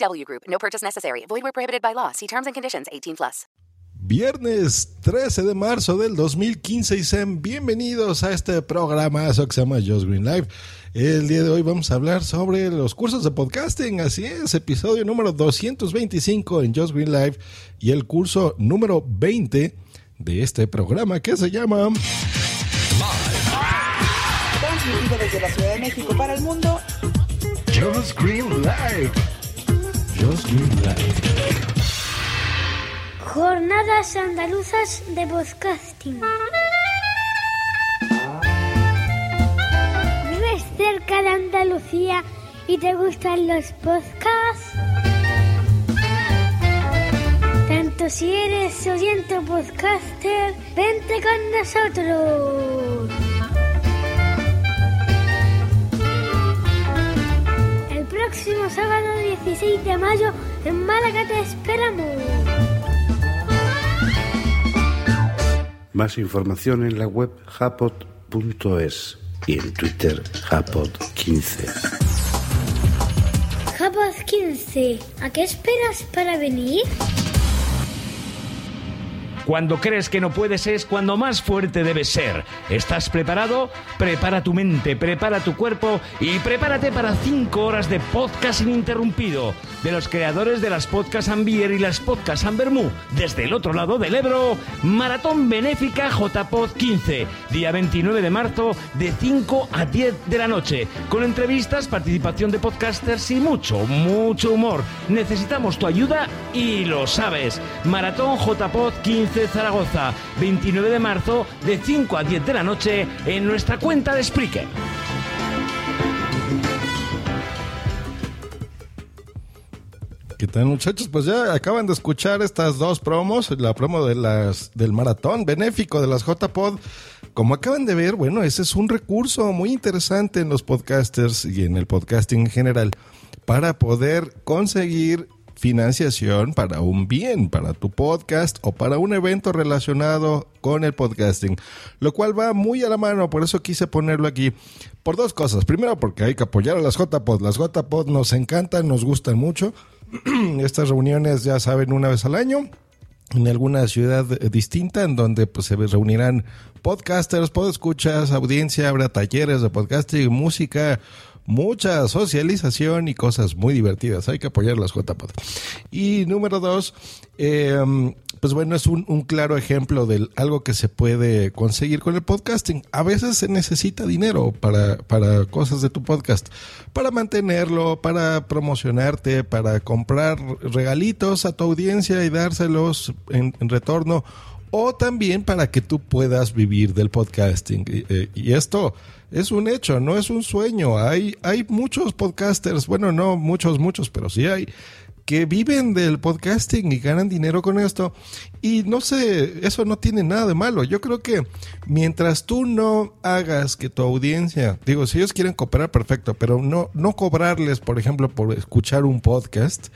VGW Group. No purchase necessary. Void where prohibited by law. See terms and conditions. 18 plus. Viernes 13 de marzo del 2015 y sean bienvenidos a este programa que se llama Just Green Live. El día de hoy vamos a hablar sobre los cursos de podcasting, así es, episodio número 225 en Just Green Live y el curso número 20 de este programa que se llama Transmitido desde la Ciudad de México para el mundo. Just Green Live. Jornadas andaluzas de podcasting. ¿Vives cerca de Andalucía y te gustan los podcasts? Tanto si eres oyente podcaster, vente con nosotros. Próximo sábado 16 de mayo en Málaga te esperamos. Más información en la web japot.es y en Twitter japot15. Japos 15, ¿a qué esperas para venir? Cuando crees que no puedes es cuando más fuerte debes ser. ¿Estás preparado? Prepara tu mente, prepara tu cuerpo y prepárate para 5 horas de podcast ininterrumpido de los creadores de las podcasts Ambier y las podcasts Ambermú. Desde el otro lado del Ebro, Maratón Benéfica JPod 15, día 29 de marzo de 5 a 10 de la noche, con entrevistas, participación de podcasters y mucho, mucho humor. Necesitamos tu ayuda y lo sabes. Maratón JPod 15 Zaragoza, 29 de marzo de 5 a 10 de la noche en nuestra cuenta de Spreaker. ¿Qué tal muchachos? Pues ya acaban de escuchar estas dos promos, la promo de las del maratón benéfico de las JPod. Como acaban de ver, bueno, ese es un recurso muy interesante en los podcasters y en el podcasting en general para poder conseguir financiación para un bien, para tu podcast o para un evento relacionado con el podcasting, lo cual va muy a la mano, por eso quise ponerlo aquí. Por dos cosas. Primero, porque hay que apoyar a las JPod. Las JPod nos encantan, nos gustan mucho. Estas reuniones, ya saben, una vez al año en alguna ciudad distinta en donde pues se reunirán podcasters, podescuchas, audiencia, habrá talleres de podcasting, música, mucha socialización y cosas muy divertidas. Hay que apoyar las JPod. Y número dos, eh, pues bueno, es un, claro ejemplo de algo que se puede conseguir con el podcasting. A veces se necesita dinero para, para cosas de tu podcast, para mantenerlo, para promocionarte, para comprar regalitos a tu audiencia y dárselos en retorno, o también para que tú puedas vivir del podcasting. Y, y esto es un hecho, no es un sueño. Hay, hay muchos podcasters, bueno, no muchos, muchos, pero sí hay, que viven del podcasting y ganan dinero con esto. Y no sé, eso no tiene nada de malo. Yo creo que mientras tú no hagas que tu audiencia, digo, si ellos quieren cooperar, perfecto, pero no, no cobrarles, por ejemplo, por escuchar un podcast.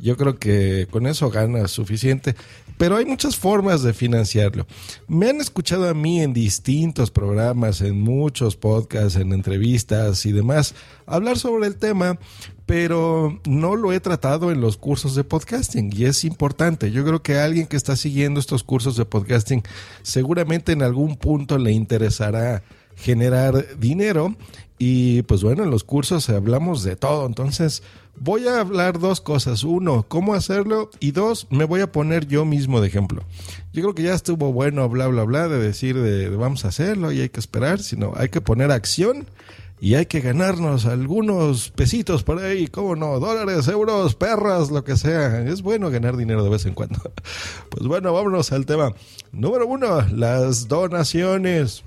Yo creo que con eso ganas suficiente. Pero hay muchas formas de financiarlo. Me han escuchado a mí en distintos programas, en muchos podcasts, en entrevistas y demás, hablar sobre el tema, pero no lo he tratado en los cursos de podcasting y es importante. Yo creo que alguien que está siguiendo estos cursos de podcasting seguramente en algún punto le interesará generar dinero y pues bueno, en los cursos hablamos de todo, entonces voy a hablar dos cosas. Uno, cómo hacerlo y dos, me voy a poner yo mismo de ejemplo. Yo creo que ya estuvo bueno bla bla bla de decir de, vamos a hacerlo y hay que esperar, sino hay que poner acción y hay que ganarnos algunos pesitos por ahí, cómo no, dólares, euros, perras, lo que sea. Es bueno ganar dinero de vez en cuando. Pues bueno, vámonos al tema. Número uno, las donaciones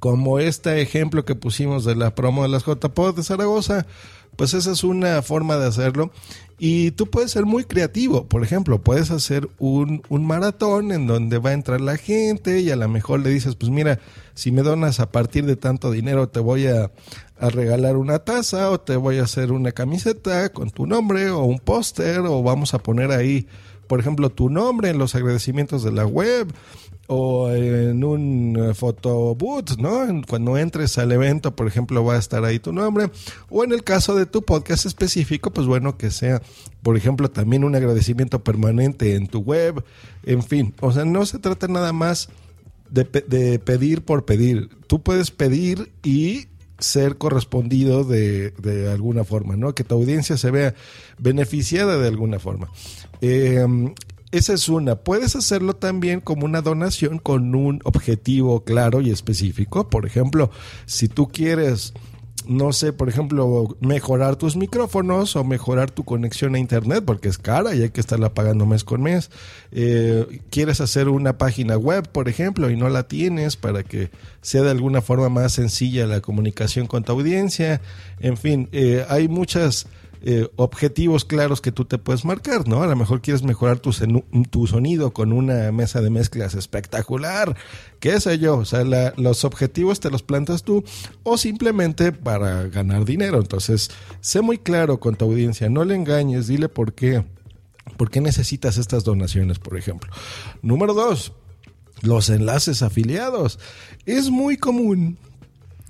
como este ejemplo que pusimos de la promo de las JPod de Zaragoza, pues esa es una forma de hacerlo. Y tú puedes ser muy creativo. Por ejemplo, puedes hacer un, un, maratón en donde va a entrar la gente y a lo mejor le dices, pues mira, si me donas a partir de tanto dinero te voy a, a regalar una taza o te voy a hacer una camiseta con tu nombre o un póster o vamos a poner ahí, por ejemplo, tu nombre en los agradecimientos de la web o en un photobooth, ¿no? Cuando entres al evento, por ejemplo, va a estar ahí tu nombre. O en el caso de tu podcast específico, pues bueno, que sea, por ejemplo, también un agradecimiento permanente en tu web. En fin, o sea, no se trata nada más de, de pedir por pedir. Tú puedes pedir y ser correspondido de, de, alguna forma, ¿no? Que tu audiencia se vea beneficiada de alguna forma. Eh, esa es una. Puedes hacerlo también como una donación con un objetivo claro y específico. Por ejemplo, si tú quieres, no sé, por ejemplo, mejorar tus micrófonos o mejorar tu conexión a Internet, porque es cara y hay que estarla pagando mes con mes. Eh, quieres hacer una página web, por ejemplo, y no la tienes para que sea de alguna forma más sencilla la comunicación con tu audiencia. En fin, eh, hay muchas eh, objetivos claros que tú te puedes marcar, ¿no? A lo mejor quieres mejorar tu, tu sonido con una mesa de mezclas espectacular, qué sé yo, o sea, los objetivos te los plantas tú o simplemente para ganar dinero. Entonces, sé muy claro con tu audiencia, no le engañes, dile por qué. ¿Por qué necesitas estas donaciones, por ejemplo? Número dos, los enlaces afiliados. Es muy común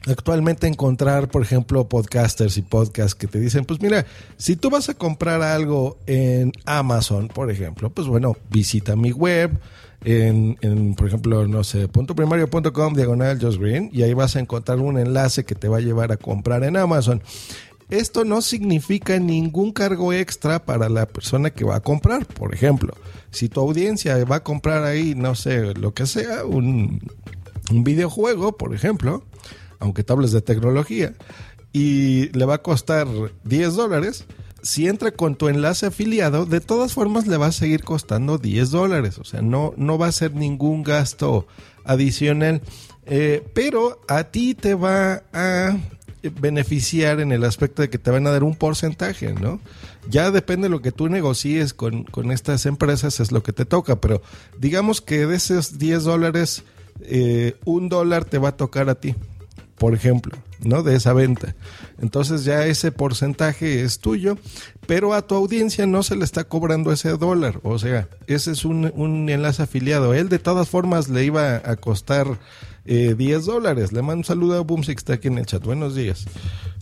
actualmente encontrar, por ejemplo, podcasters y podcasts que te dicen, pues mira, si tú vas a comprar algo en Amazon, por ejemplo, pues bueno, visita mi web. En, en por ejemplo, no sé, punto primario.com diagonal Just Green y ahí vas a encontrar un enlace que te va a llevar a comprar en Amazon. Esto no significa ningún cargo extra para la persona que va a comprar. Por ejemplo, si tu audiencia va a comprar ahí, no sé, lo que sea, un, un videojuego, por ejemplo, aunque te hables de tecnología, y le va a costar 10 dólares, si entra con tu enlace afiliado, de todas formas le va a seguir costando 10 dólares. O sea, no, no va a ser ningún gasto adicional. Eh, pero a ti te va a beneficiar en el aspecto de que te van a dar un porcentaje, ¿no? Ya depende de lo que tú negocies con, con estas empresas, es lo que te toca, pero digamos que de esos 10 dólares, eh, un dólar te va a tocar a ti por ejemplo, ¿no? De esa venta. Entonces ya ese porcentaje es tuyo, pero a tu audiencia no se le está cobrando ese dólar. O sea, ese es un, un enlace afiliado. Él de todas formas le iba a costar eh, 10 dólares. Le mando un saludo a Boomsix, está aquí en el chat. Buenos días.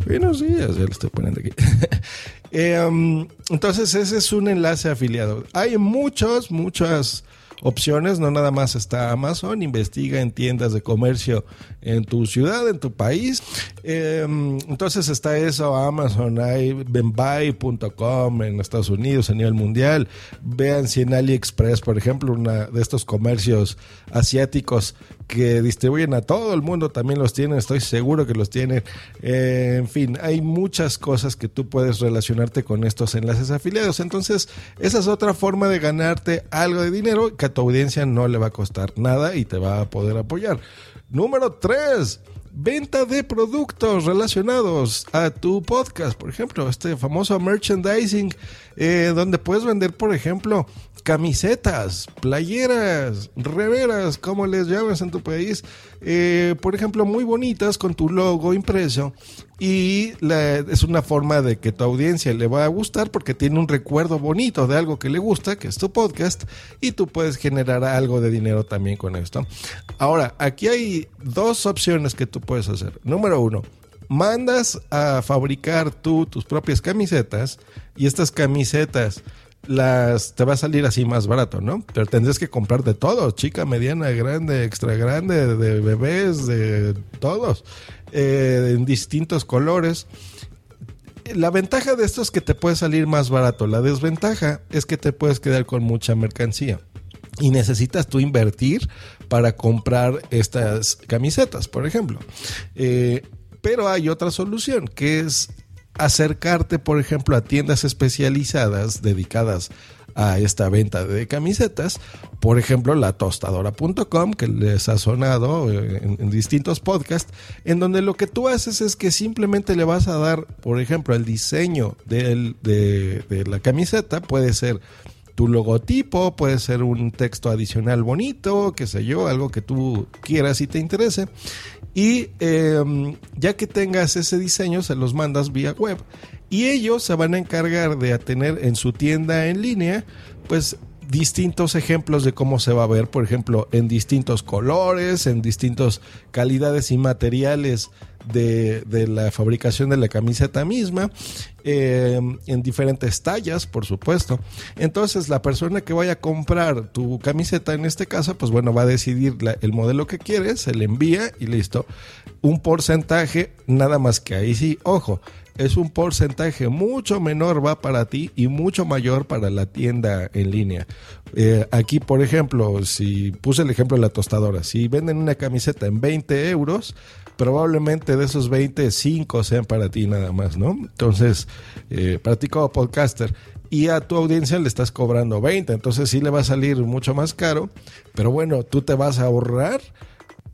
Buenos días, ya lo estoy poniendo aquí. eh, um, entonces ese es un enlace afiliado. Hay muchos, muchas opciones, no nada más está Amazon, investiga en tiendas de comercio en tu ciudad, en tu país. Eh, entonces está eso, Amazon, hay benbuy.com en Estados Unidos a nivel mundial. Vean si en AliExpress, por ejemplo, una de estos comercios asiáticos que distribuyen a todo el mundo también los tienen, estoy seguro que los tienen. Eh, en fin, hay muchas cosas que tú puedes relacionarte con estos enlaces afiliados. Entonces, esa es otra forma de ganarte algo de dinero que a tu audiencia no le va a costar nada y te va a poder apoyar. Número 3. Venta de productos relacionados a tu podcast. Por ejemplo, este famoso merchandising, eh, donde puedes vender, por ejemplo, camisetas, playeras, reveras, como les llamas en tu país, eh, por ejemplo, muy bonitas con tu logo impreso y es una forma de que tu audiencia le va a gustar porque tiene un recuerdo bonito de algo que le gusta, que es tu podcast, y tú puedes generar algo de dinero también con esto. Ahora, aquí hay dos opciones que tú puedes hacer. Número uno, mandas a fabricar tú tus propias camisetas y estas camisetas las te va a salir así más barato, ¿no? Pero tendrás que comprar de todo, chica, mediana, grande, extra grande, de bebés, de todos, eh, en distintos colores. La ventaja de esto es que te puede salir más barato. La desventaja es que te puedes quedar con mucha mercancía. Y necesitas tú invertir para comprar estas camisetas, por ejemplo. Eh, pero hay otra solución, que es acercarte, por ejemplo, a tiendas especializadas dedicadas a esta venta de camisetas. Por ejemplo, la tostadora.com, que les ha sonado eh, en, distintos podcasts, en donde lo que tú haces es que simplemente le vas a dar, por ejemplo, el diseño de, de la camiseta, puede ser tu logotipo, puede ser un texto adicional bonito, qué sé yo, algo que tú quieras y te interese. Y eh, ya que tengas ese diseño, se los mandas vía web. Y ellos se van a encargar de tener en su tienda en línea, pues distintos ejemplos de cómo se va a ver, por ejemplo, en distintos colores, en distintas calidades y materiales de, la fabricación de la camiseta misma, eh, en diferentes tallas, por supuesto. Entonces, la persona que vaya a comprar tu camiseta, en este caso, pues bueno, va a decidir el modelo que quiere, se le envía y listo. Un porcentaje, nada más que ahí sí, ojo, es un porcentaje mucho menor va para ti y mucho mayor para la tienda en línea. Eh, aquí, por ejemplo, si puse el ejemplo de la tostadora, si venden una camiseta en 20 euros, probablemente de esos 20, 5 sean para ti nada más, ¿no? Entonces, eh, para ti como podcaster y a tu audiencia le estás cobrando 20, entonces sí le va a salir mucho más caro, pero bueno, tú te vas a ahorrar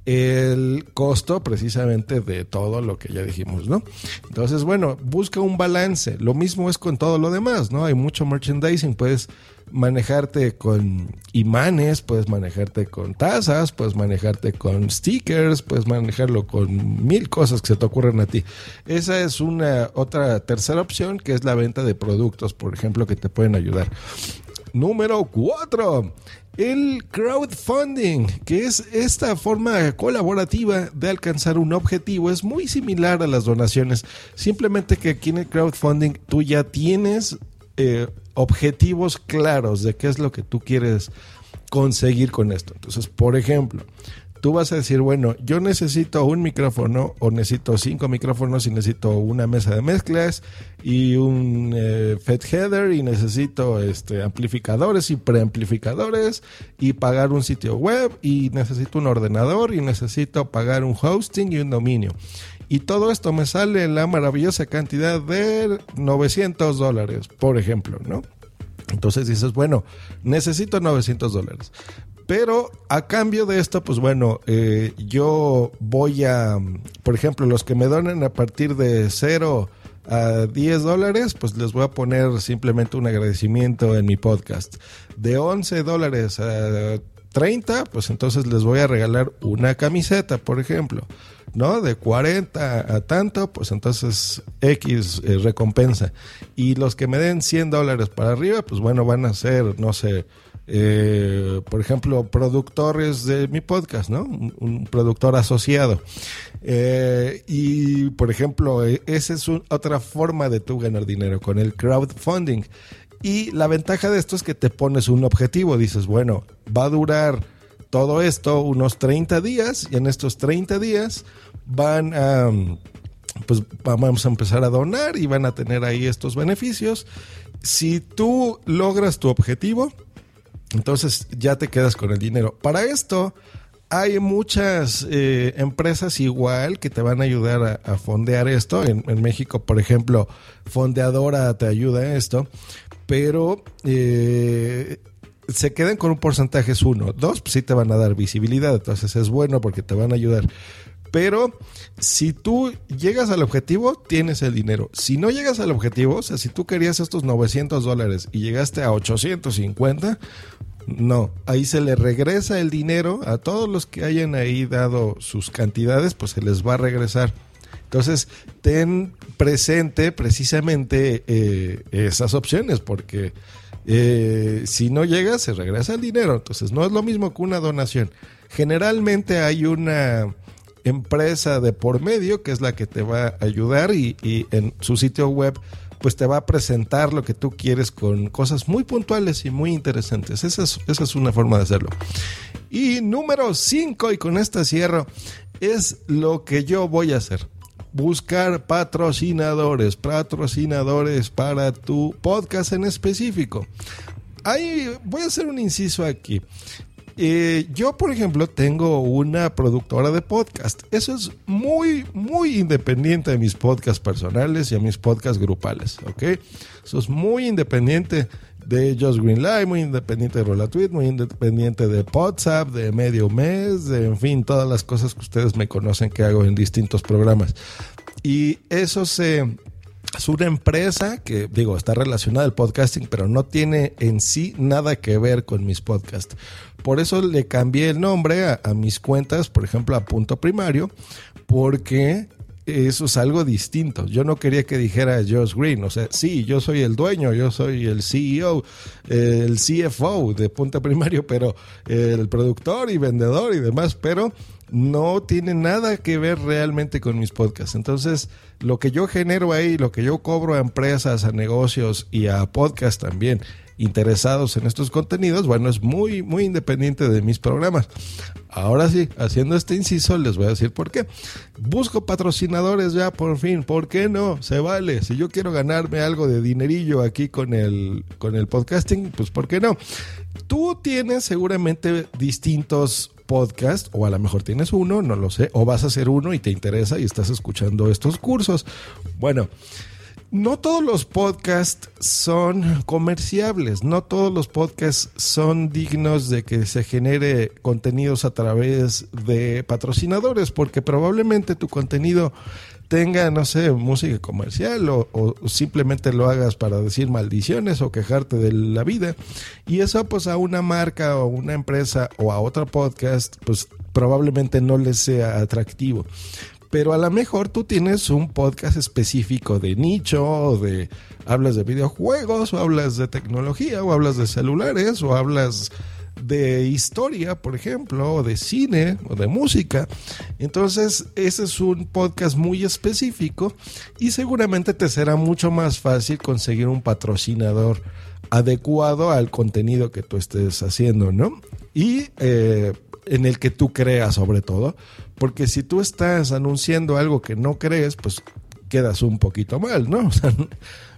el costo precisamente de todo lo que ya dijimos, ¿no? Entonces, bueno, busca un balance. Lo mismo es con todo lo demás, ¿no? Hay mucho merchandising, puedes manejarte con imanes, puedes manejarte con tazas, puedes manejarte con stickers, puedes manejarlo con mil cosas que se te ocurren a ti. Esa es una otra tercera opción que es la venta de productos, por ejemplo, que te pueden ayudar. Número 4. El crowdfunding, que es esta forma colaborativa de alcanzar un objetivo, es muy similar a las donaciones. Simplemente que aquí en el crowdfunding tú ya tienes eh, objetivos claros de qué es lo que tú quieres conseguir con esto. Entonces, por ejemplo, tú vas a decir, bueno, yo necesito un micrófono o necesito cinco micrófonos y necesito una mesa de mezclas y un eh, FET header y necesito este, amplificadores y preamplificadores y pagar un sitio web y necesito un ordenador y necesito pagar un hosting y un dominio. Y todo esto me sale la maravillosa cantidad de 900 dólares, por ejemplo, ¿no? Entonces dices, bueno, necesito 900 dólares. Pero a cambio de esto, pues bueno, eh, yo voy a, por ejemplo, los que me donen a partir de 0 a 10 dólares, pues les voy a poner simplemente un agradecimiento en mi podcast. De 11 dólares a 30, pues entonces les voy a regalar una camiseta, por ejemplo. ¿no? De 40 a tanto, pues entonces X eh, recompensa. Y los que me den 100 dólares para arriba, pues bueno, van a ser, no sé, eh, por ejemplo, productores de mi podcast, ¿no? Un, productor asociado. Eh, y, por ejemplo, eh, esa es otra forma de tú ganar dinero con el crowdfunding. Y la ventaja de esto es que te pones un objetivo. Dices, bueno, va a durar todo esto unos 30 días y en estos 30 días van pues vamos a empezar a donar y van a tener ahí estos beneficios. Si tú logras tu objetivo, entonces ya te quedas con el dinero. Para esto hay muchas eh, empresas igual que te van a ayudar a, fondear esto. En, en México, por ejemplo, Fondeadora te ayuda a esto, pero eh, se quedan con un porcentaje es uno. Dos, pues sí te van a dar visibilidad, entonces es bueno porque te van a ayudar. Pero si tú llegas al objetivo, tienes el dinero. Si no llegas al objetivo, o sea, si tú querías estos 900 dólares y llegaste a 850, no, ahí se le regresa el dinero a todos los que hayan ahí dado sus cantidades, pues se les va a regresar Entonces, ten presente precisamente eh, esas opciones, porque eh, si no llegas, se regresa el dinero. Entonces, no es lo mismo que una donación. Generalmente hay una empresa de por medio que es la que te va a ayudar y, en su sitio web pues te va a presentar lo que tú quieres con cosas muy puntuales y muy interesantes. Esa es, esa es una forma de hacerlo. Y número 5, y con esta cierro, es lo que yo voy a hacer. Buscar patrocinadores, patrocinadores para tu podcast en específico. Ahí voy a hacer un inciso aquí. Eh, yo, por ejemplo, tengo una productora de podcast. Eso es muy, muy independiente de mis podcasts personales y a mis podcasts grupales, ¿ok? Eso es muy independiente de Just Green Live, muy independiente de Rola Tweet, muy independiente de WhatsApp, de Medio Mes, de, en fin, todas las cosas que ustedes me conocen que hago en distintos programas. Y eso se es una empresa que, digo, está relacionada al podcasting, pero no tiene en sí nada que ver con mis podcasts. Por eso le cambié el nombre a, mis cuentas, por ejemplo, a Punto Primario, porque eso es algo distinto. Yo no quería que dijera Josh Green, o sea, sí, yo soy el dueño, yo soy el CEO, el CFO de Punto Primario, pero el productor y vendedor y demás, pero no tiene nada que ver realmente con mis podcasts. Entonces, lo que yo genero ahí, lo que yo cobro a empresas, a negocios y a podcasts también interesados en estos contenidos, bueno, es muy, muy independiente de mis programas. Ahora sí, haciendo este inciso, les voy a decir por qué. Busco patrocinadores ya por fin. ¿Por qué no? Se vale. Si yo quiero ganarme algo de dinerillo aquí con el, con el podcasting, pues ¿por qué no? Tú tienes seguramente distintos podcasts, o a lo mejor tienes uno, no lo sé, o vas a hacer uno y te interesa y estás escuchando estos cursos. Bueno, no todos los podcasts son comerciables, no todos los podcasts son dignos de que se genere contenidos a través de patrocinadores, porque probablemente tu contenido tenga, no sé, música comercial o, o, simplemente lo hagas para decir maldiciones o quejarte de la vida. Y eso pues a una marca o una empresa o a otro podcast pues probablemente no les sea atractivo pero a lo mejor tú tienes un podcast específico de nicho, o de hablas de videojuegos, o hablas de tecnología, o hablas de celulares, o hablas de historia, por ejemplo, o de cine, o de música. Entonces, ese es un podcast muy específico y seguramente te será mucho más fácil conseguir un patrocinador adecuado al contenido que tú estés haciendo, ¿no? Y eh, en el que tú creas sobre todo, porque si tú estás anunciando algo que no crees, pues quedas un poquito mal, ¿no? O sea,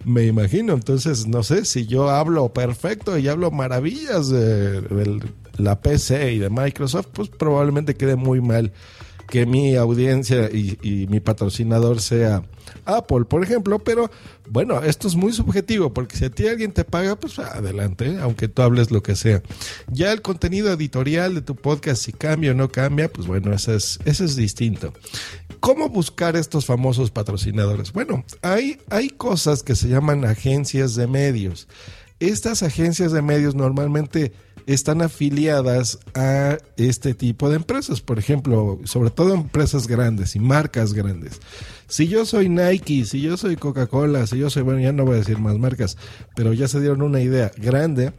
me imagino, entonces no sé si yo hablo perfecto y hablo maravillas de, de la PC y de Microsoft, pues probablemente quede muy mal que mi audiencia y, mi patrocinador sea Apple, por ejemplo, pero bueno, esto es muy subjetivo, porque si a ti alguien te paga, pues adelante, aunque tú hables lo que sea. Ya el contenido editorial de tu podcast, si cambia o no cambia, pues bueno, eso es, eso es distinto. ¿Cómo buscar estos famosos patrocinadores? Bueno, hay, hay cosas que se llaman agencias de medios. Estas agencias de medios normalmente están afiliadas a este tipo de empresas, por ejemplo, sobre todo empresas grandes y marcas grandes. Si yo soy Nike, si yo soy Coca-Cola, si yo soy, bueno, ya no voy a decir más marcas, pero ya se dieron una idea grande,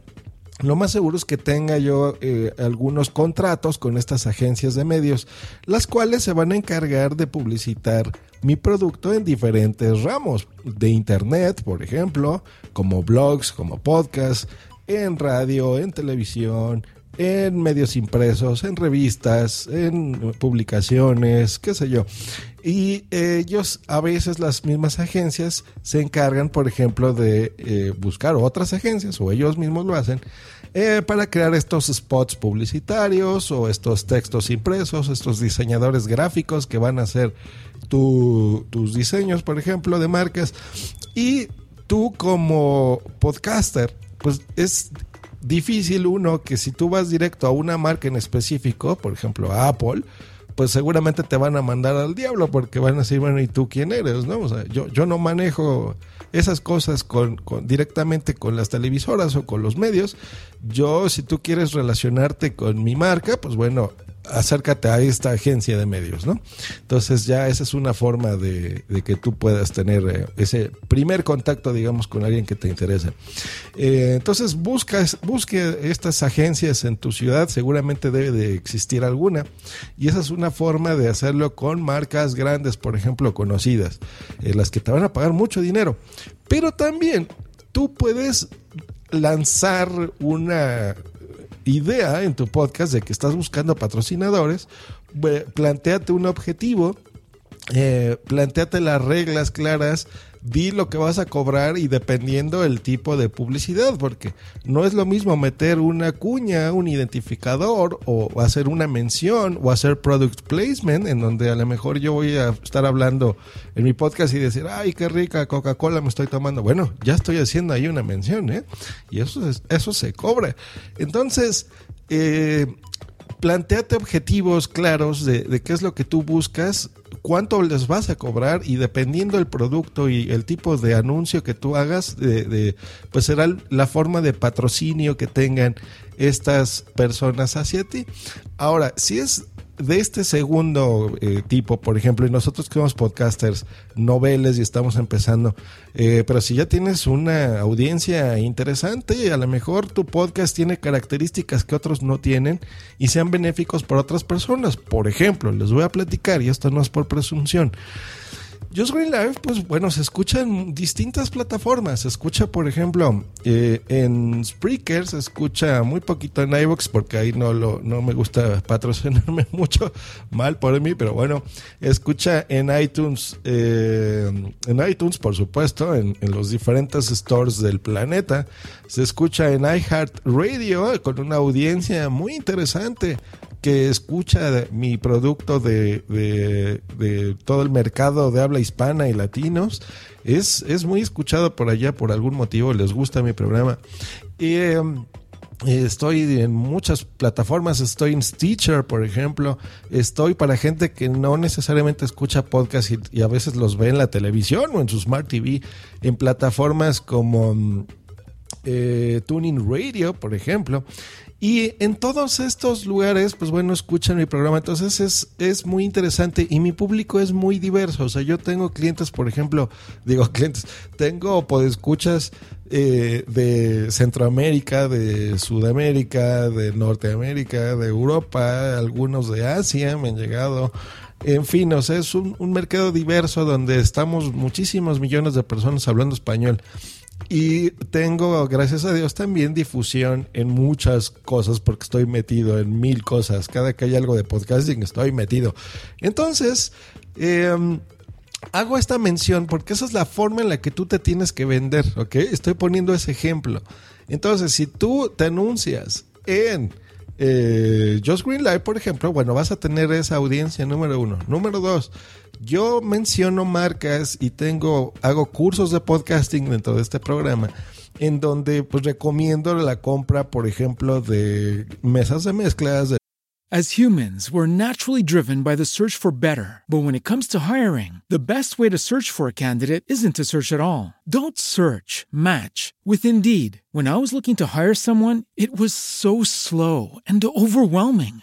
lo más seguro es que tenga yo eh, algunos contratos con estas agencias de medios, las cuales se van a encargar de publicitar mi producto en diferentes ramos de internet, por ejemplo, como blogs, como podcasts, en radio, en televisión, en medios impresos, en revistas, en publicaciones, qué sé yo. Y ellos, a veces las mismas agencias, se encargan, por ejemplo, de eh, buscar otras agencias, o ellos mismos lo hacen, eh, para crear estos spots publicitarios o estos textos impresos, estos diseñadores gráficos que van a hacer tu, tus diseños, por ejemplo, de marcas. Y tú como podcaster, pues es difícil uno que si tú vas directo a una marca en específico, por ejemplo a Apple, pues seguramente te van a mandar al diablo porque van a decir, bueno, ¿y tú quién eres? ¿no? O sea, yo, yo no manejo esas cosas con, con, directamente con las televisoras o con los medios. Yo, si tú quieres relacionarte con mi marca, pues bueno, acércate a esta agencia de medios, ¿no? Entonces ya esa es una forma de, que tú puedas tener eh, ese primer contacto, digamos, con alguien que te interesa. Eh, entonces busca, busque estas agencias en tu ciudad, seguramente debe de existir alguna, y esa es una forma de hacerlo con marcas grandes, por ejemplo, conocidas, eh, las que te van a pagar mucho dinero. Pero también tú puedes lanzar una idea en tu podcast de que estás buscando patrocinadores, planteate un objetivo, eh, planteate las reglas claras, di lo que vas a cobrar y dependiendo el tipo de publicidad, porque no es lo mismo meter una cuña, un identificador o hacer una mención o hacer product placement, en donde a lo mejor yo voy a estar hablando en mi podcast y decir, ay, qué rica Coca-Cola me estoy tomando. Bueno, ya estoy haciendo ahí una mención, ¿eh? Y eso, eso se cobra. Entonces, eh, planteate objetivos claros de, de, qué es lo que tú buscas, cuánto les vas a cobrar y dependiendo del producto y el tipo de anuncio que tú hagas, de, pues será la forma de patrocinio que tengan estas personas hacia ti. Ahora, si es de este segundo eh, tipo, por ejemplo, y nosotros que somos podcasters, noveles y estamos empezando, eh, pero si ya tienes una audiencia interesante, a lo mejor tu podcast tiene características que otros no tienen y sean benéficos para otras personas. Por ejemplo, les voy a platicar, y esto no es por presunción. Just Green Live, pues bueno, se escucha en distintas plataformas. Se escucha, por ejemplo, eh, en Spreaker, se escucha muy poquito en iVoox porque ahí no, lo, no me gusta patrocinarme mucho, mal por mí, pero bueno, escucha en iTunes, eh, en iTunes, por supuesto, en, en, los diferentes stores del planeta. Se escucha en iHeartRadio con una audiencia muy interesante que escucha mi producto de, de, todo el mercado de habla hispana y latinos es, es muy escuchado por allá por algún motivo, les gusta mi programa. Y, eh, Estoy en muchas plataformas, estoy en Stitcher, por ejemplo, estoy para gente que no necesariamente escucha podcast y, a veces los ve en la televisión o en su Smart TV, en plataformas como eh, Tuning Radio, por ejemplo. Y en todos estos lugares, pues bueno, escuchan mi programa. Entonces es, es muy interesante y mi público es muy diverso. O sea, yo tengo clientes, por ejemplo, digo clientes, tengo podescuchas eh, de Centroamérica, de Sudamérica, de Norteamérica, de Europa, algunos de Asia me han llegado. En fin, o sea, es un, un mercado diverso donde estamos muchísimos millones de personas hablando español. Y tengo, gracias a Dios, también difusión en muchas cosas porque estoy metido en mil cosas. Cada que hay algo de podcasting estoy metido. Entonces, eh, hago esta mención porque esa es la forma en la que tú te tienes que vender, ¿ok? Estoy poniendo ese ejemplo. Entonces, si tú te anuncias en eh, Just Green Live, por ejemplo, bueno, vas a tener esa audiencia número uno. Número dos, yo menciono marcas y tengo, hago cursos de podcasting dentro de este programa en donde pues recomiendo la compra, por ejemplo, de mesas de mezclas. As humans, we're naturally driven by the search for better. But when it comes to hiring, the best way to search for a candidate isn't to search at all. Don't search, match with Indeed. When I was looking to hire someone, it was so slow and overwhelming.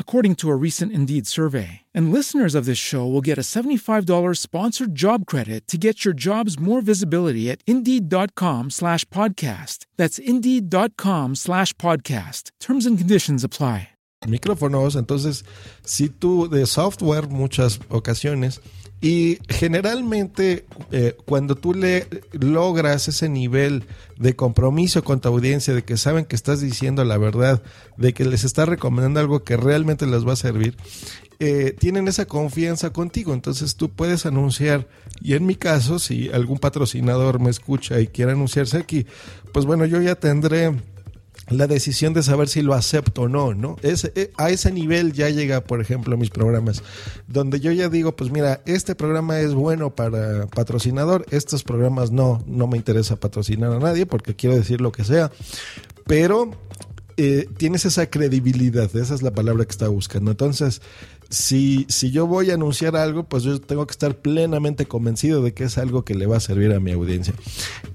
according to a recent Indeed survey. And listeners of this show will get a $75 sponsored job credit to get your jobs more visibility at Indeed.com slash podcast. That's Indeed.com slash podcast. Terms and conditions apply. Micrófonos, entonces, si tú de software muchas ocasiones Y generalmente eh, cuando tú le logras ese nivel de compromiso con tu audiencia, de que saben que estás diciendo la verdad, de que les estás recomendando algo que realmente les va a servir, eh, tienen esa confianza contigo. Entonces tú puedes anunciar, y en mi caso, si algún patrocinador me escucha y quiere anunciarse aquí, pues bueno, yo ya tendré la decisión de saber si lo acepto o no, ¿no? Ese, eh, a ese nivel ya llega, por ejemplo, mis programas, donde yo ya digo, pues mira, este programa es bueno para patrocinador, estos programas no, no me interesa patrocinar a nadie porque quiero decir lo que sea, pero eh, tienes esa credibilidad, esa es la palabra que estaba buscando. Entonces, si, si yo voy a anunciar algo, pues yo tengo que estar plenamente convencido de que es algo que le va a servir a mi audiencia.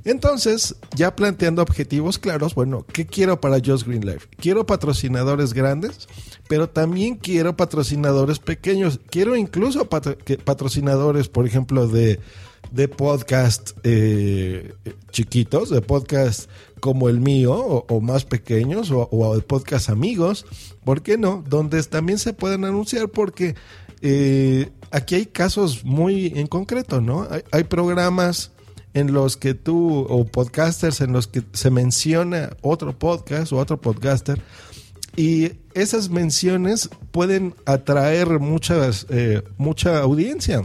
Entonces, ya planteando objetivos claros, bueno, ¿qué quiero para Just Green Life? Quiero patrocinadores grandes, pero también quiero patrocinadores pequeños. Quiero incluso patrocinadores, por ejemplo, de, de podcast eh, chiquitos, de podcast como el mío o, más pequeños o, o podcast amigos, ¿por qué no? Donde también se pueden anunciar porque eh, aquí hay casos muy en concreto, ¿no? Hay, programas en los que tú, o podcasters en los que se menciona otro podcast o otro podcaster, y esas menciones pueden atraer muchas, eh, mucha audiencia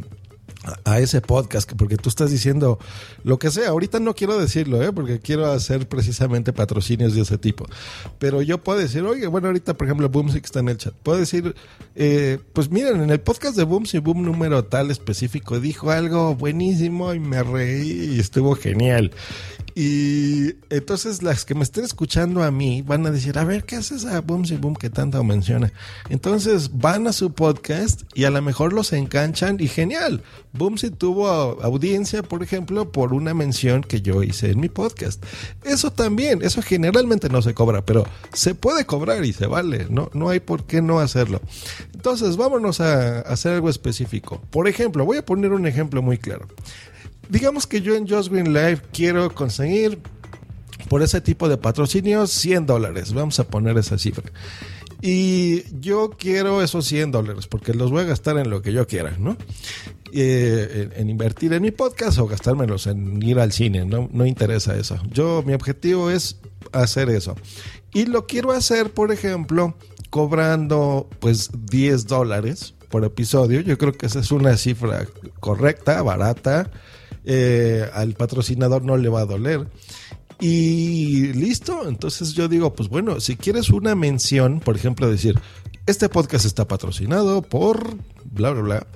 a ese podcast, porque tú estás diciendo lo que sea. Ahorita no quiero decirlo, ¿eh? porque quiero hacer precisamente patrocinios de ese tipo. Pero yo puedo decir, oye, bueno, ahorita, por ejemplo, Boomsy está en el chat. Puedo decir, eh, pues miren, en el podcast de Boomsy, Boom número tal específico, dijo algo buenísimo y me reí y estuvo genial. Y entonces las que me estén escuchando a mí van a decir, a ver, ¿qué hace esa Boom y Boom que tanto menciona? Entonces van a su podcast y a lo mejor los enganchan y genial. Boomsy tuvo audiencia, por ejemplo, por una mención que yo hice en mi podcast. Eso también, eso generalmente no se cobra, pero se puede cobrar y se vale, no, no hay por qué no hacerlo. Entonces, vámonos a hacer algo específico. Por ejemplo, voy a poner un ejemplo muy claro digamos que yo en Just Green Live quiero conseguir por ese tipo de patrocinios 100 dólares. Vamos a poner esa cifra. Y yo quiero esos 100 dólares porque los voy a gastar en lo que yo quiera, ¿no? Eh, en, invertir en mi podcast o gastármelos en ir al cine, no, no interesa eso. Yo, mi objetivo es hacer eso. Y lo quiero hacer, por ejemplo, cobrando pues 10 dólares por episodio. Yo creo que esa es una cifra correcta, barata eh, al patrocinador no le va a doler. Y listo, entonces yo digo, pues bueno, si quieres una mención, por ejemplo, decir, este podcast está patrocinado por bla, bla, bla.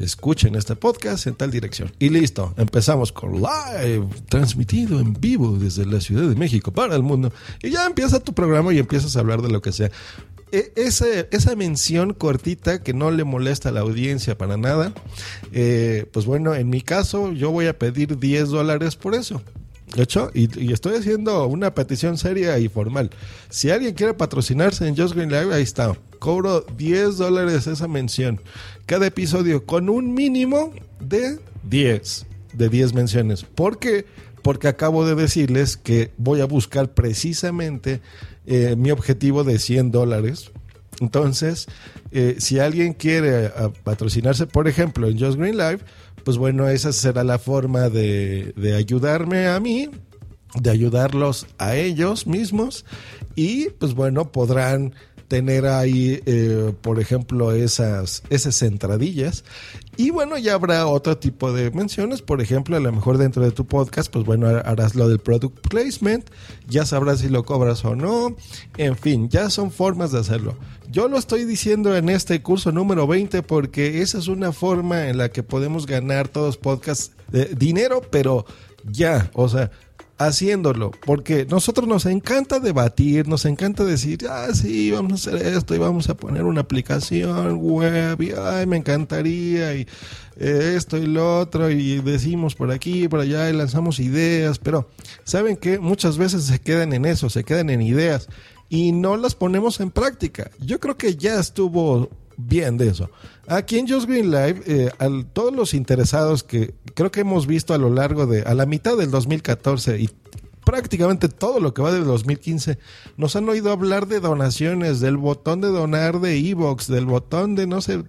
Escuchen este podcast en tal dirección. Y listo, empezamos con live, transmitido en vivo desde la Ciudad de México para el mundo. Y ya empieza tu programa y empiezas a hablar de lo que sea. E, esa mención cortita que no le molesta a la audiencia para nada, eh, pues bueno, en mi caso yo voy a pedir 10 dólares por eso. ¿De hecho? Y, estoy haciendo una petición seria y formal. Si alguien quiere patrocinarse en Just Green Live, ahí está. Cobro 10 dólares esa mención. Cada episodio con un mínimo de 10. De 10 menciones. ¿Por qué? Porque acabo de decirles que voy a buscar precisamente eh, mi objetivo de 100 dólares. Entonces, eh, si alguien quiere eh, patrocinarse, por ejemplo, en Just Green Live, pues bueno, esa será la forma de, de ayudarme a mí, de ayudarlos a ellos mismos y pues bueno, podrán tener ahí, eh, por ejemplo, esas, esas entradillas. Y bueno, ya habrá otro tipo de menciones. Por ejemplo, a lo mejor dentro de tu podcast, pues bueno, harás lo del product placement. Ya sabrás si lo cobras o no. En fin, ya son formas de hacerlo. Yo lo estoy diciendo en este curso número 20 porque esa es una forma en la que podemos ganar todos podcasts dinero, pero ya, o sea, haciéndolo, porque nosotros nos encanta debatir, nos encanta decir, ah, sí, vamos a hacer esto y vamos a poner una aplicación web y, ay, me encantaría y esto y lo otro y decimos por aquí por allá y lanzamos ideas, pero ¿saben que Muchas veces se quedan en eso, se quedan en ideas y no las ponemos en práctica. Yo creo que ya estuvo bien de eso. Aquí en Just Green Live, eh, a todos los interesados que creo que hemos visto a lo largo de, a la mitad del 2014 y prácticamente todo lo que va del 2015, nos han oído hablar de donaciones, del botón de donar de Evox, del botón de no sé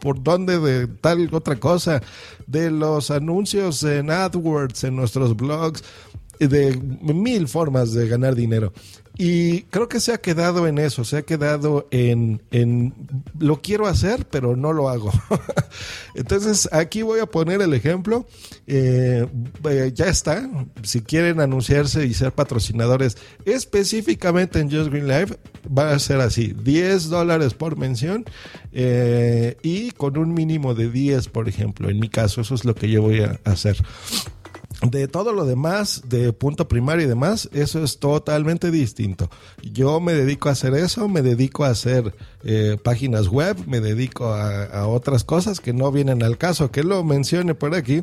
por dónde de tal otra cosa, de los anuncios en AdWords, en nuestros blogs, de mil formas de ganar dinero. Y creo que se ha quedado en eso, se ha quedado en, en lo quiero hacer, pero no lo hago. Entonces, aquí voy a poner el ejemplo. Eh, eh, ya está. Si quieren anunciarse y ser patrocinadores específicamente en Just Green Live, va a ser así: 10 dólares por mención eh, y con un mínimo de 10, por ejemplo. En mi caso, eso es lo que yo voy a hacer. De todo lo demás, de punto primario y demás, eso es totalmente distinto. Yo me dedico a hacer eso, me dedico a hacer eh, páginas web, me dedico a, a, otras cosas que no vienen al caso, que lo mencione por aquí.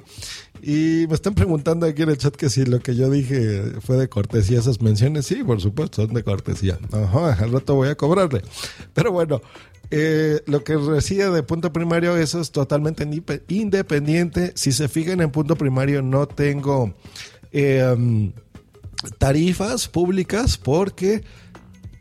Y me están preguntando aquí en el chat que si lo que yo dije fue de cortesía esas menciones. Sí, por supuesto, son de cortesía. Ajá, al rato voy a cobrarle. Pero bueno, eh, lo que recibe de punto primario, eso es totalmente independiente. Si se fijan en punto primario, no tengo eh, tarifas públicas porque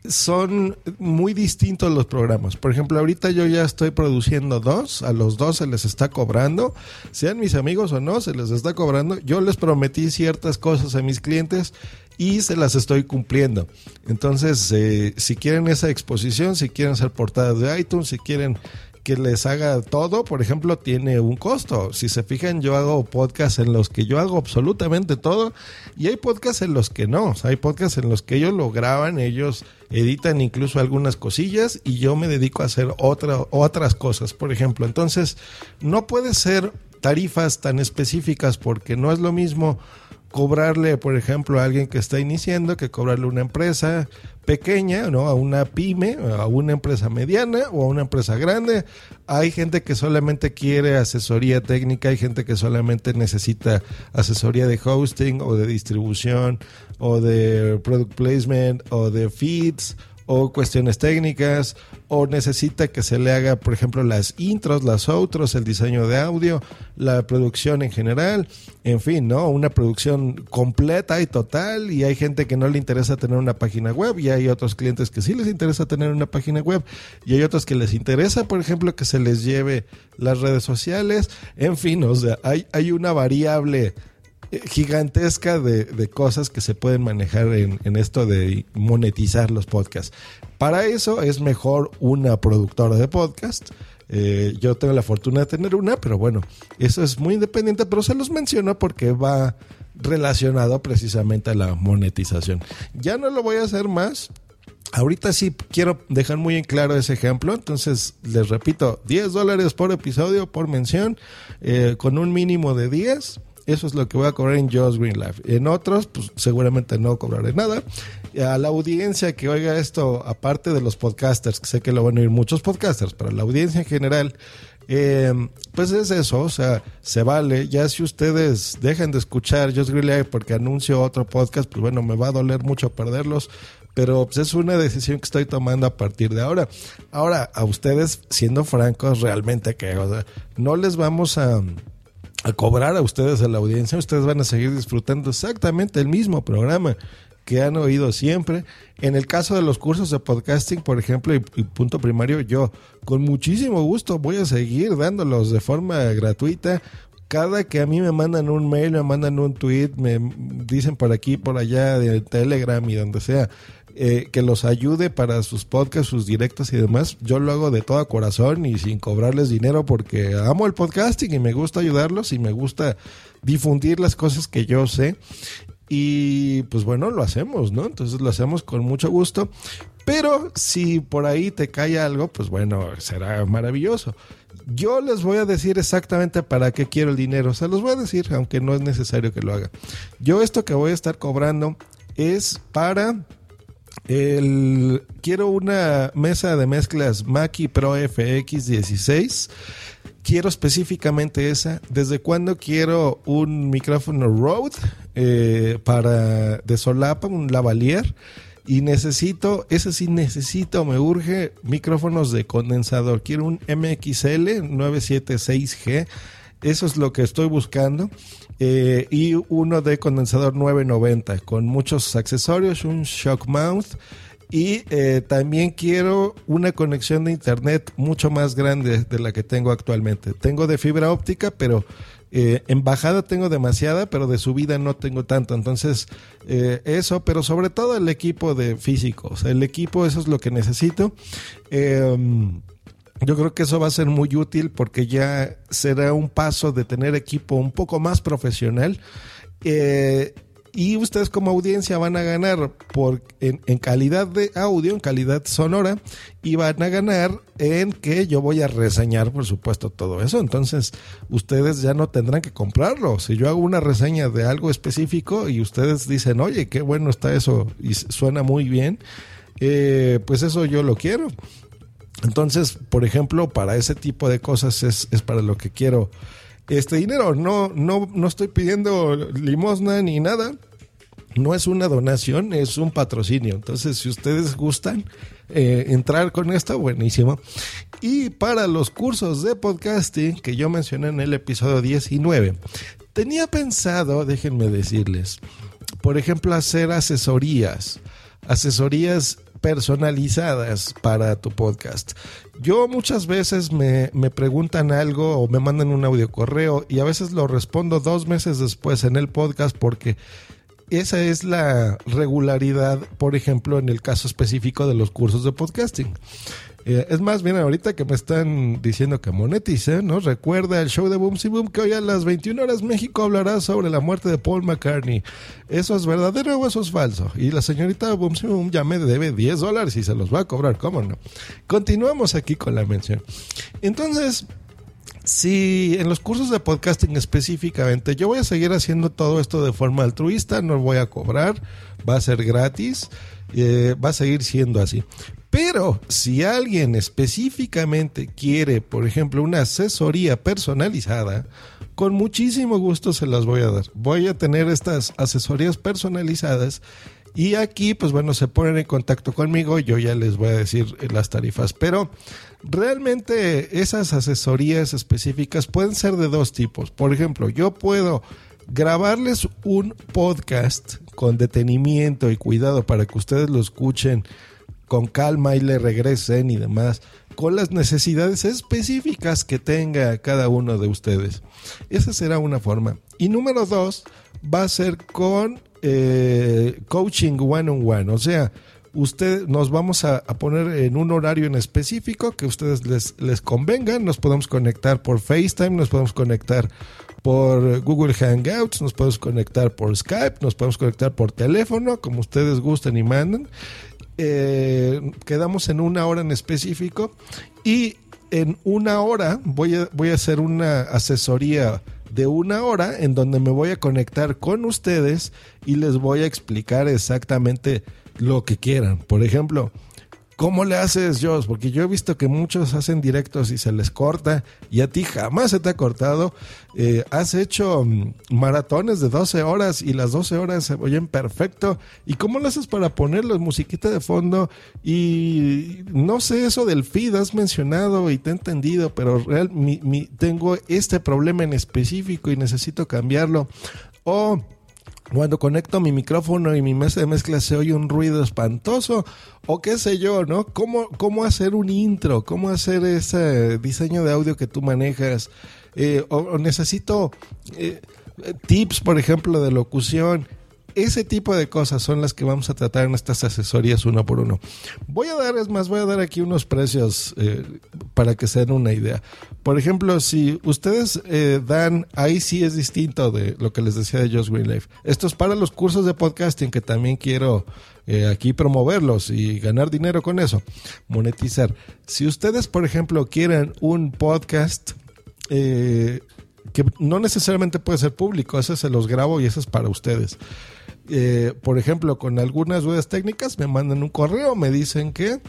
son muy distintos los programas. Por ejemplo, ahorita yo ya estoy produciendo dos, a los dos se les está cobrando, sean mis amigos o no, se les está cobrando. Yo les prometí ciertas cosas a mis clientes y se las estoy cumpliendo. Entonces, eh, si quieren esa exposición, si quieren ser portadas de iTunes, si quieren que les haga todo, por ejemplo, tiene un costo. Si se fijan, yo hago podcasts en los que yo hago absolutamente todo y hay podcasts en los que no. hay podcasts en los que ellos lo graban, ellos editan incluso algunas cosillas y yo me dedico a hacer otra, otras cosas, por ejemplo. Entonces, no puede ser tarifas tan específicas porque no es lo mismo cobrarle, por ejemplo, a alguien que está iniciando que cobrarle a una empresa pequeña, ¿no? A una pyme, a una empresa mediana o a una empresa grande. Hay gente que solamente quiere asesoría técnica, hay gente que solamente necesita asesoría de hosting o de distribución o de product placement o de feeds o cuestiones técnicas o necesita que se le haga, por ejemplo, las intros, las outros, el diseño de audio, la producción en general, en fin, ¿no? Una producción completa y total y hay gente que no le interesa tener una página web y hay otros clientes que sí les interesa tener una página web y hay otros que les interesa, por ejemplo, que se les lleve las redes sociales, en fin, o sea, hay, hay una variable gigantesca de, cosas que se pueden manejar en, esto de monetizar los podcasts. Para eso es mejor una productora de podcast. Eh, yo tengo la fortuna de tener una, pero bueno, eso es muy independiente, pero se los menciono porque va relacionado precisamente a la monetización. Ya no lo voy a hacer más. Ahorita sí quiero dejar muy en claro ese ejemplo, entonces les repito, 10 dólares por episodio, por mención, eh, con un mínimo de 10 eso es lo que voy a cobrar en Just Green Life. En otros, pues seguramente no cobraré nada. A la audiencia que oiga esto, aparte de los podcasters, que sé que lo van a oír muchos podcasters, pero la audiencia en general, eh, pues es eso, o sea, se vale. Ya si ustedes dejan de escuchar Just Green Life porque anuncio otro podcast, pues bueno, me va a doler mucho perderlos, pero pues, es una decisión que estoy tomando a partir de ahora. Ahora, a ustedes, siendo francos, realmente que, no les vamos a a cobrar a ustedes, a la audiencia, ustedes van a seguir disfrutando exactamente el mismo programa que han oído siempre. En el caso de los cursos de podcasting, por ejemplo, y, punto primario, yo con muchísimo gusto voy a seguir dándolos de forma gratuita. Cada que a mí me mandan un mail, me mandan un tweet, me dicen por aquí, por allá, de Telegram y donde sea, eh, que los ayude para sus podcasts, sus directos y demás, yo lo hago de todo corazón y sin cobrarles dinero porque amo el podcasting y me gusta ayudarlos y me gusta difundir las cosas que yo sé. Y pues bueno, lo hacemos, ¿no? Entonces lo hacemos con mucho gusto. Pero si por ahí te cae algo, pues bueno, será maravilloso. Yo les voy a decir exactamente para qué quiero el dinero. Se los voy a decir, aunque no es necesario que lo haga. Yo esto que voy a estar cobrando es para el, quiero una mesa de mezclas Mackie Pro FX16. Quiero específicamente esa. ¿Desde cuándo quiero un micrófono Rode eh, para de solapa, un lavalier? Y necesito, ese sí necesito, me urge micrófonos de condensador. Quiero un MXL 976G. Eso es lo que estoy buscando. Eh, y uno de condensador 990 con muchos accesorios, un shock mount y eh, también quiero una conexión de internet mucho más grande de la que tengo actualmente. Tengo de fibra óptica, pero Eh, en bajada tengo demasiada, pero de subida no tengo tanto. Entonces, eh, eso, pero sobre todo el equipo de físico. O sea, el equipo, eso es lo que necesito. Eh, yo creo que eso va a ser muy útil porque ya será un paso de tener equipo un poco más profesional. Eh, y ustedes como audiencia van a ganar por en, calidad de audio, en calidad sonora, y van a ganar en que yo voy a reseñar, por supuesto, todo eso. Entonces, ustedes ya no tendrán que comprarlo. Si yo hago una reseña de algo específico y ustedes dicen, oye, qué bueno está eso y suena muy bien, eh, pues eso yo lo quiero. Entonces, por ejemplo, para ese tipo de cosas es, es para lo que quiero este dinero. No, no, no estoy pidiendo limosna ni nada. No es una donación, es un patrocinio. Entonces, si ustedes gustan eh, entrar con esto, buenísimo. Y para los cursos de podcasting que yo mencioné en el episodio 19, tenía pensado, déjenme decirles, por ejemplo, hacer asesorías. Asesorías personalizadas para tu podcast. Yo muchas veces me, me, preguntan algo o me mandan un audio correo y a veces lo respondo dos meses después en el podcast porque esa es la regularidad, por ejemplo, en el caso específico de los cursos de podcasting. Eh, es más, bien ahorita que me están diciendo que monetice, ¿no? Recuerda el show de Boom Si Boom que hoy a las 21 horas México hablará sobre la muerte de Paul McCartney. ¿Eso es verdadero o eso es falso? Y la señorita Boom Si Boom ya me debe 10 dólares y se los va a cobrar, ¿cómo no? Continuamos aquí con la mención. Entonces, si en los cursos de podcasting específicamente, yo voy a seguir haciendo todo esto de forma altruista, no voy a cobrar, va a ser gratis, eh, va a seguir siendo así. Pero si alguien específicamente quiere, por ejemplo, una asesoría personalizada, con muchísimo gusto se las voy a dar. Voy a tener estas asesorías personalizadas y aquí, pues bueno, se ponen en contacto conmigo, yo ya les voy a decir las tarifas, pero realmente esas asesorías específicas pueden ser de dos tipos. Por ejemplo, yo puedo grabarles un podcast con detenimiento y cuidado para que ustedes lo escuchen con calma y le regresen y demás, con las necesidades específicas que tenga cada uno de ustedes. Esa será una forma. Y número dos, va a ser con eh, coaching one on one, o sea, usted nos vamos a, poner en un horario en específico que ustedes les, les convengan, nos podemos conectar por FaceTime, nos podemos conectar por Google Hangouts, nos podemos conectar por Skype, nos podemos conectar por teléfono, como ustedes gusten y manden. Eh, quedamos en una hora en específico y en una hora voy a, voy a hacer una asesoría de una hora en donde me voy a conectar con ustedes y les voy a explicar exactamente lo que quieran. Por ejemplo, ¿Cómo le haces, Josh? Porque yo he visto que muchos hacen directos y se les corta y a ti jamás se te ha cortado. Eh, has hecho um, maratones de 12 horas y las 12 horas se oyen perfecto. ¿Y cómo lo haces para ponerlos musiquita de fondo? Y no sé, eso del feed has mencionado y te he entendido, pero real, tengo este problema en específico y necesito cambiarlo. O cuando conecto mi micrófono y mi mesa de mezcla se oye un ruido espantoso o qué sé yo, ¿no? ¿Cómo, cómo hacer un intro? ¿Cómo hacer ese diseño de audio que tú manejas? Eh, o, necesito eh, tips, por ejemplo, de locución. Ese tipo de cosas son las que vamos a tratar en estas asesorías uno por uno. Voy a dar, es más, voy a dar aquí unos precios eh, para que se den una idea. Por ejemplo, si ustedes eh, dan, ahí sí es distinto de lo que les decía de Just Green Life. Esto es para los cursos de podcasting que también quiero eh, aquí promoverlos y ganar dinero con eso, monetizar. Si ustedes, por ejemplo, quieren un podcast que no necesariamente puede ser público, ese se los grabo y ese es para ustedes. Eh, por ejemplo, con algunas dudas técnicas, me mandan un correo, me dicen que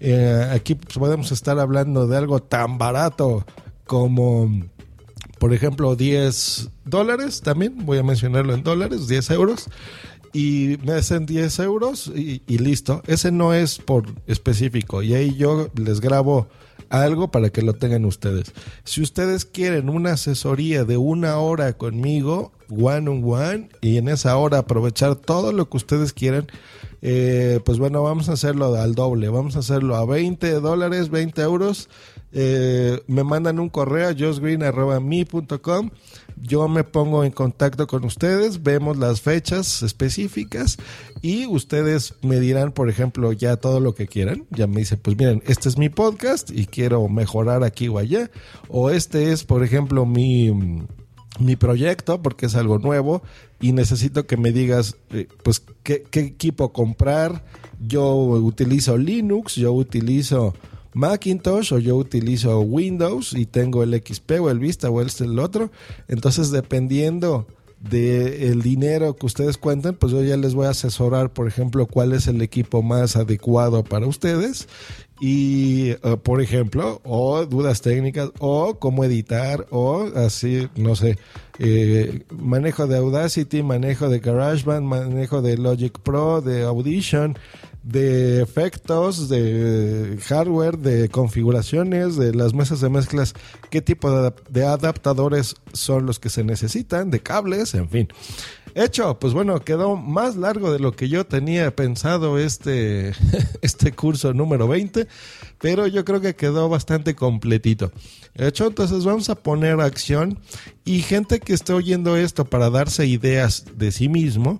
eh, aquí pues, podemos estar hablando de algo tan barato como, por ejemplo, 10 dólares también, voy a mencionarlo en dólares, 10 euros. Y me hacen 10 euros y, y listo. Ese no es por específico. Y ahí yo les grabo algo para que lo tengan ustedes. Si ustedes quieren una asesoría de una hora conmigo, one on one, y en esa hora aprovechar todo lo que ustedes quieran, eh, pues bueno, vamos a hacerlo al doble, vamos a hacerlo a 20 dólares, 20 euros. Eh, me mandan un correo a josgreen.me.com yo me pongo en contacto con ustedes, vemos las fechas específicas y ustedes me dirán, por ejemplo, ya todo lo que quieran. Ya me dice, pues miren, este es mi podcast y quiero mejorar aquí o allá. O este es, por ejemplo, mi mi proyecto porque es algo nuevo y necesito que me digas eh, pues qué, equipo comprar. Yo utilizo Linux, yo utilizo Macintosh o yo utilizo Windows y tengo el XP o el Vista o el otro. Entonces dependiendo del dinero que ustedes cuenten, pues yo ya les voy a asesorar, por ejemplo, cuál es el equipo más adecuado para ustedes y, eh, por ejemplo, o dudas técnicas, o cómo editar, o así, no sé, eh, manejo de Audacity, manejo de GarageBand, manejo de Logic Pro, de Audition, de efectos, de hardware, de configuraciones, de las mesas de mezclas, qué tipo de, adaptadores son los que se necesitan, de cables, en fin. Hecho, pues bueno, quedó más largo de lo que yo tenía pensado este, este curso número 20, pero yo creo que quedó bastante completito. Hecho, entonces vamos a poner acción y gente que esté oyendo esto para darse ideas de sí mismo,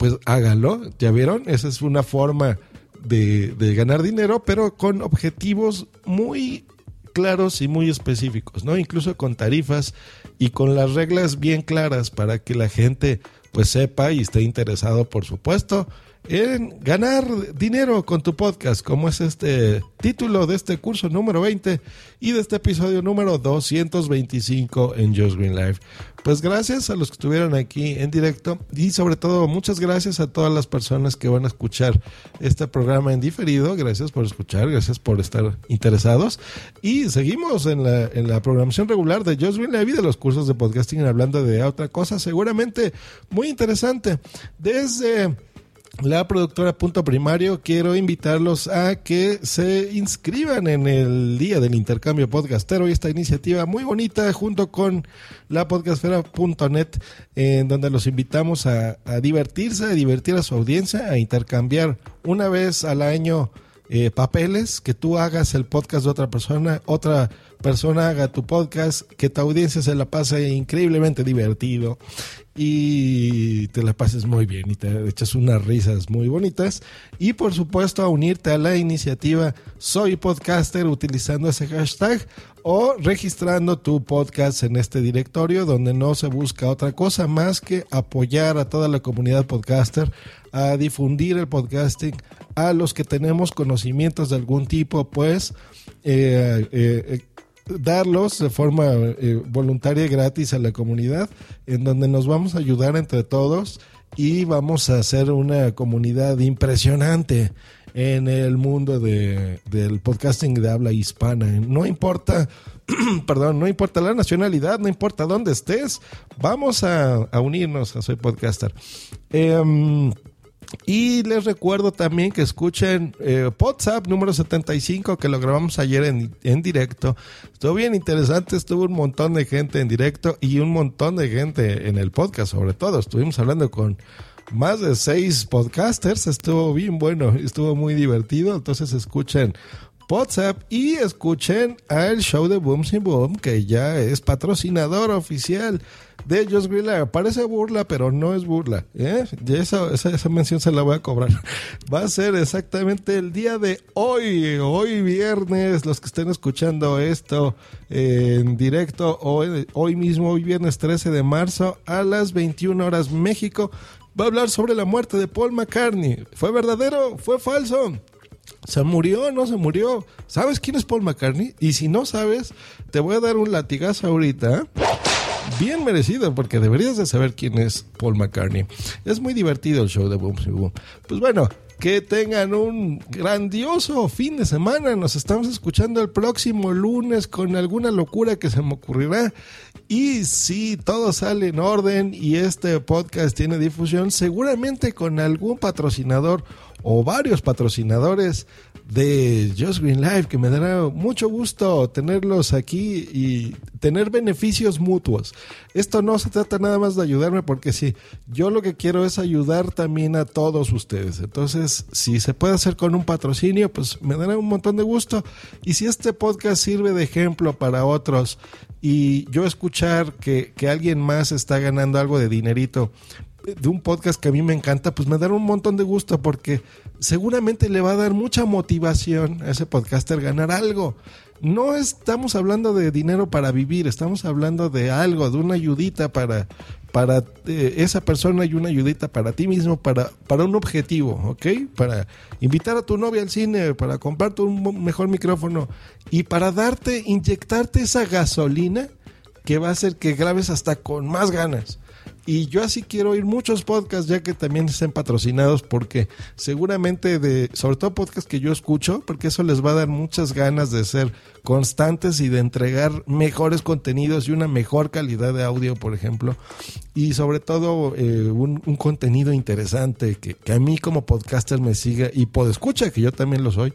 pues hágalo, ¿ya vieron? Esa es una forma de, de ganar dinero, pero con objetivos muy claros y muy específicos, ¿no? Incluso con tarifas y con las reglas bien claras para que la gente pues sepa y esté interesado, por supuesto, en ganar dinero con tu podcast, como es este título de este curso número 20 y de este episodio número 225 en Just Green Life. Pues gracias a los que estuvieron aquí en directo y sobre todo muchas gracias a todas las personas que van a escuchar este programa en diferido. Gracias por escuchar, gracias por estar interesados. Y seguimos en la, en la programación regular de Just Green Live y de los cursos de podcasting hablando de otra cosa seguramente muy interesante. Desde la productora Punto Primario, quiero invitarlos a que se inscriban en el Día del Intercambio Podcastero y esta iniciativa muy bonita junto con la podcastfera.net, en donde los invitamos a, a, divertirse, a divertir a su audiencia, a intercambiar una vez al año eh, papeles, que tú hagas el podcast de otra persona, otra persona haga tu podcast, que tu audiencia se la pase increíblemente divertido y te la pases muy bien y te echas unas risas muy bonitas. Y por supuesto a unirte a la iniciativa Soy Podcaster utilizando ese hashtag o registrando tu podcast en este directorio donde no se busca otra cosa más que apoyar a toda la comunidad podcaster a difundir el podcasting a los que tenemos conocimientos de algún tipo pues eh, eh, darlos de forma eh, voluntaria y gratis a la comunidad, en donde nos vamos a ayudar entre todos y vamos a hacer una comunidad impresionante en el mundo de, del podcasting de habla hispana. No importa, perdón, no importa la nacionalidad, no importa dónde estés, vamos a, unirnos a Soy Podcaster. Eh, y les recuerdo también que escuchen eh, WhatsApp número 75 que lo grabamos ayer en, en, directo. Estuvo bien interesante, estuvo un montón de gente en directo y un montón de gente en el podcast sobre todo. Estuvimos hablando con más de seis podcasters, estuvo bien bueno, estuvo muy divertido. Entonces escuchen WhatsApp y escuchen al show de Boom Boom que ya es patrocinador oficial de Just Green Parece burla, pero no es burla. ¿eh? esa, esa, mención se la voy a cobrar. Va a ser exactamente el día de hoy, hoy viernes, los que estén escuchando esto en directo, hoy, hoy mismo, hoy viernes 13 de marzo a las 21 horas México, va a hablar sobre la muerte de Paul McCartney. ¿Fue verdadero? ¿Fue falso? ¿Se murió no se murió? ¿Sabes quién es Paul McCartney? Y si no sabes, te voy a dar un latigazo ahorita bien merecido, porque deberías de saber quién es Paul McCartney. Es muy divertido el show de Boom Boom. Pues bueno, que tengan un grandioso fin de semana. Nos estamos escuchando el próximo lunes con alguna locura que se me ocurrirá. Y si todo sale en orden y este podcast tiene difusión, seguramente con algún patrocinador o varios patrocinadores de Just Green Life, que me dará mucho gusto tenerlos aquí y tener beneficios mutuos. Esto no se trata nada más de ayudarme, porque sí, yo lo que quiero es ayudar también a todos ustedes. Entonces, si se puede hacer con un patrocinio, pues me dará un montón de gusto. Y si este podcast sirve de ejemplo para otros y yo escuchar que, que alguien más está ganando algo de dinerito de un podcast que a mí me encanta, pues me dará un montón de gusto porque seguramente le va a dar mucha motivación a ese podcaster ganar algo. No estamos hablando de dinero para vivir, estamos hablando de algo, de una ayudita para, para eh, esa persona y una ayudita para ti mismo, para, para un objetivo, ¿ok? Para invitar a tu novia al cine, para comprarte un mejor micrófono y para darte, inyectarte esa gasolina que va a hacer que grabes hasta con más ganas. Y yo así quiero oír muchos podcasts ya que también estén patrocinados porque seguramente de, sobre todo podcasts que yo escucho, porque eso les va a dar muchas ganas de ser constantes y de entregar mejores contenidos y una mejor calidad de audio, por ejemplo. Y sobre todo eh, un, contenido interesante que, que, a mí como podcaster me siga y escucha que yo también lo soy,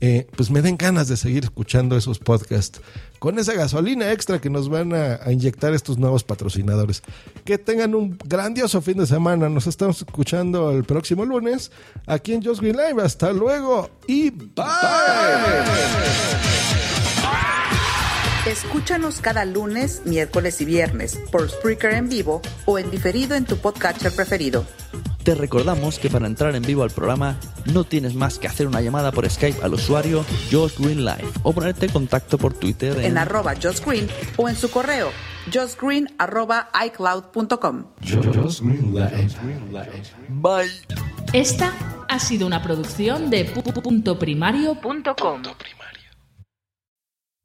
eh, pues me den ganas de seguir escuchando esos podcasts con esa gasolina extra que nos van a, inyectar estos nuevos patrocinadores. Que tengan un grandioso fin de semana. Nos estamos escuchando el próximo lunes aquí en Just Green Live. Hasta luego y bye. Escúchanos cada lunes, miércoles y viernes por Spreaker en vivo o en diferido en tu podcatcher preferido. Te recordamos que para entrar en vivo al programa no tienes más que hacer una llamada por Skype al usuario Josh Green Live o ponerte en contacto por Twitter en, en arroba Josh Green o en su correo justgreen arroba iCloud.com. Bye. Esta ha sido una producción de puntoprimario.com.